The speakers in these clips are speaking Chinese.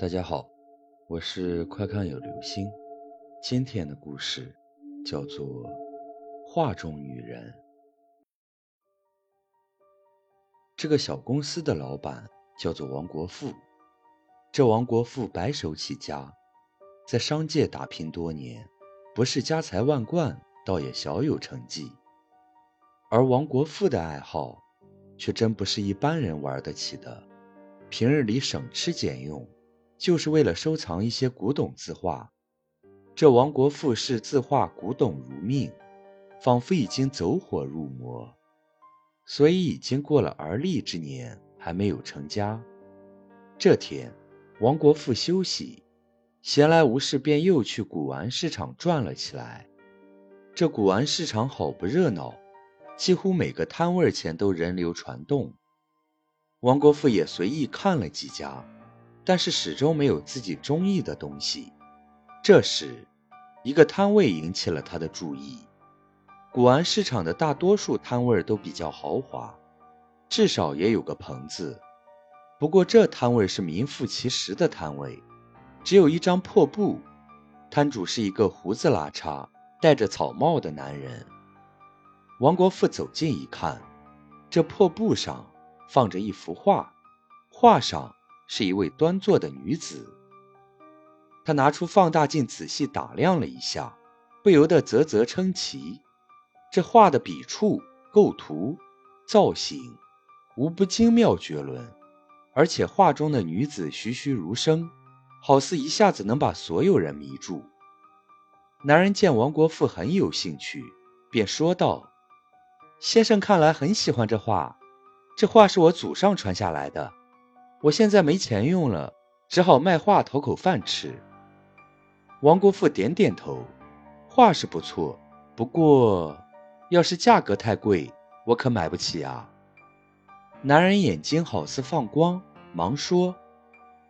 大家好，我是快看有流星。今天的故事叫做《画中女人》。这个小公司的老板叫做王国富。这王国富白手起家，在商界打拼多年，不是家财万贯，倒也小有成绩。而王国富的爱好，却真不是一般人玩得起的。平日里省吃俭用。就是为了收藏一些古董字画，这王国富是字画古董如命，仿佛已经走火入魔，所以已经过了而立之年，还没有成家。这天，王国富休息，闲来无事，便又去古玩市场转了起来。这古玩市场好不热闹，几乎每个摊位前都人流传动。王国富也随意看了几家。但是始终没有自己中意的东西。这时，一个摊位引起了他的注意。古玩市场的大多数摊位都比较豪华，至少也有个棚子。不过这摊位是名副其实的摊位，只有一张破布，摊主是一个胡子拉碴、戴着草帽的男人。王国富走近一看，这破布上放着一幅画，画上。是一位端坐的女子。他拿出放大镜仔细打量了一下，不由得啧啧称奇：这画的笔触、构图、造型，无不精妙绝伦。而且画中的女子栩栩如生，好似一下子能把所有人迷住。男人见王国富很有兴趣，便说道：“先生看来很喜欢这画，这画是我祖上传下来的。”我现在没钱用了，只好卖画讨口饭吃。王国富点点头，画是不错，不过要是价格太贵，我可买不起啊。男人眼睛好似放光，忙说：“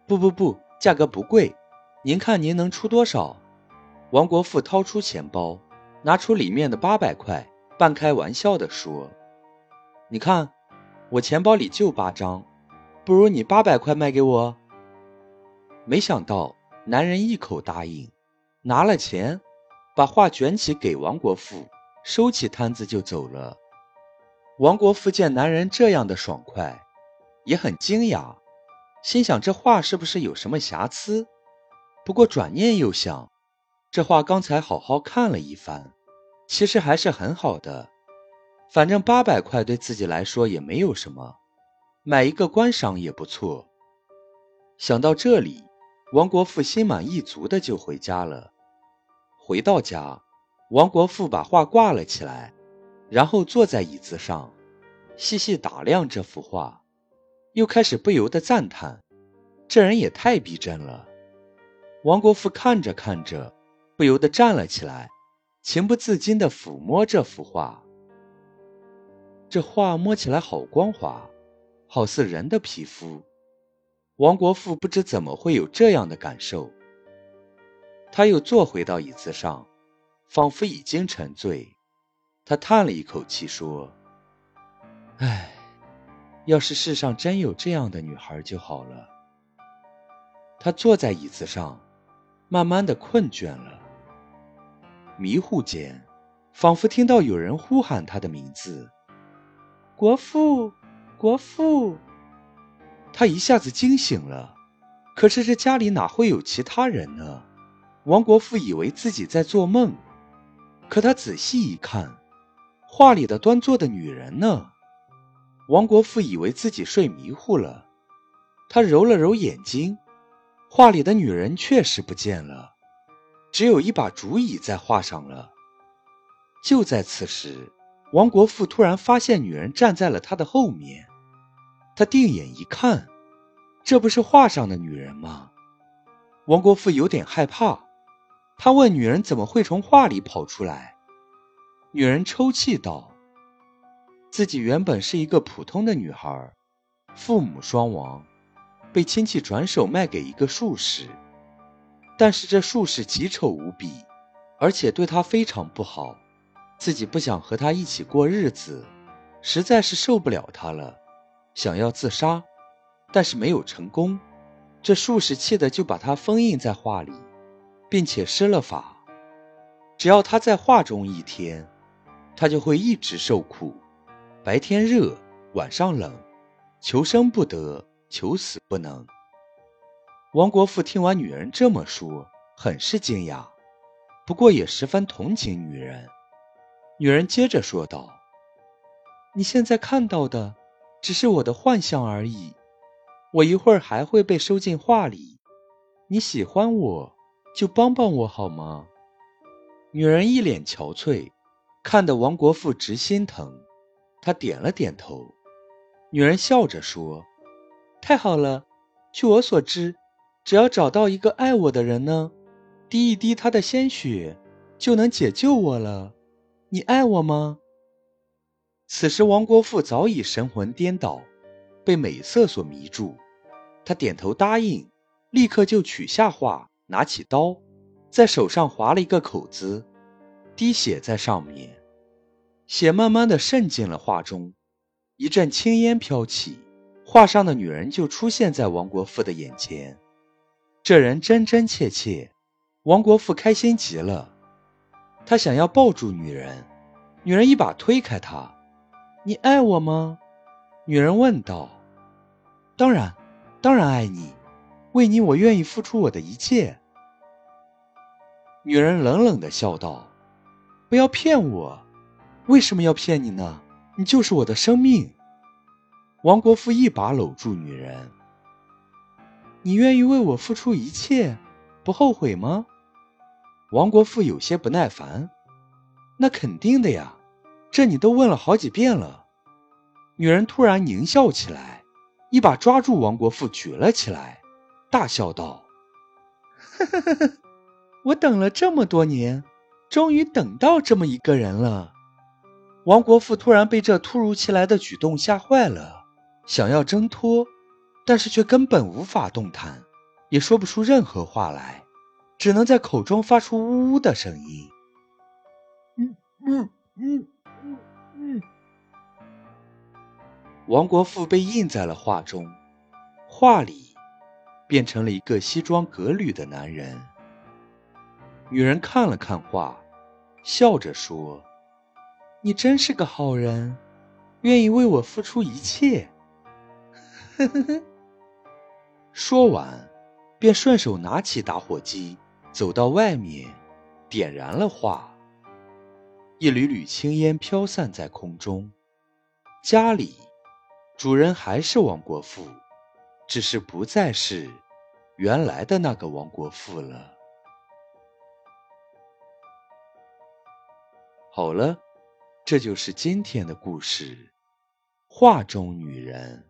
不不不，价格不贵，您看您能出多少？”王国富掏出钱包，拿出里面的八百块，半开玩笑地说：“你看，我钱包里就八张。”不如你八百块卖给我。没想到男人一口答应，拿了钱，把画卷起给王国富，收起摊子就走了。王国富见男人这样的爽快，也很惊讶，心想这画是不是有什么瑕疵？不过转念又想，这画刚才好好看了一番，其实还是很好的，反正八百块对自己来说也没有什么。买一个观赏也不错。想到这里，王国富心满意足的就回家了。回到家，王国富把画挂了起来，然后坐在椅子上，细细打量这幅画，又开始不由得赞叹：这人也太逼真了。王国富看着看着，不由得站了起来，情不自禁地抚摸这幅画。这画摸起来好光滑。好似人的皮肤，王国富不知怎么会有这样的感受。他又坐回到椅子上，仿佛已经沉醉。他叹了一口气说：“唉，要是世上真有这样的女孩就好了。”他坐在椅子上，慢慢的困倦了。迷糊间，仿佛听到有人呼喊他的名字：“国富。”国父，他一下子惊醒了。可是这家里哪会有其他人呢？王国富以为自己在做梦。可他仔细一看，画里的端坐的女人呢？王国富以为自己睡迷糊了。他揉了揉眼睛，画里的女人确实不见了，只有一把竹椅在画上了。就在此时，王国富突然发现女人站在了他的后面。他定眼一看，这不是画上的女人吗？王国富有点害怕，他问女人怎么会从画里跑出来。女人抽泣道：“自己原本是一个普通的女孩，父母双亡，被亲戚转手卖给一个术士。但是这术士奇丑无比，而且对她非常不好，自己不想和他一起过日子，实在是受不了他了。”想要自杀，但是没有成功。这术士气的就把他封印在画里，并且施了法，只要他在画中一天，他就会一直受苦，白天热，晚上冷，求生不得，求死不能。王国富听完女人这么说，很是惊讶，不过也十分同情女人。女人接着说道：“你现在看到的，只是我的幻象而已。我一会儿还会被收进画里。你喜欢我，就帮帮我好吗？”女人一脸憔悴，看得王国富直心疼。他点了点头。女人笑着说：“太好了，据我所知，只要找到一个爱我的人呢，滴一滴他的鲜血，就能解救我了。”你爱我吗？此时，王国富早已神魂颠倒，被美色所迷住。他点头答应，立刻就取下画，拿起刀，在手上划了一个口子，滴血在上面，血慢慢的渗进了画中。一阵青烟飘起，画上的女人就出现在王国富的眼前。这人真真切切，王国富开心极了。他想要抱住女人，女人一把推开他。“你爱我吗？”女人问道。“当然，当然爱你，为你我愿意付出我的一切。”女人冷冷的笑道：“不要骗我，为什么要骗你呢？你就是我的生命。”王国富一把搂住女人：“你愿意为我付出一切，不后悔吗？”王国富有些不耐烦，那肯定的呀，这你都问了好几遍了。女人突然狞笑起来，一把抓住王国富举了起来，大笑道：“呵呵呵呵，我等了这么多年，终于等到这么一个人了。”王国富突然被这突如其来的举动吓坏了，想要挣脱，但是却根本无法动弹，也说不出任何话来。只能在口中发出呜呜的声音。嗯嗯嗯嗯。王国富被印在了画中，画里变成了一个西装革履的男人。女人看了看画，笑着说：“你真是个好人，愿意为我付出一切。”。说完，便顺手拿起打火机。走到外面，点燃了画。一缕缕青烟飘散在空中。家里，主人还是王国富，只是不再是原来的那个王国富了。好了，这就是今天的故事。画中女人。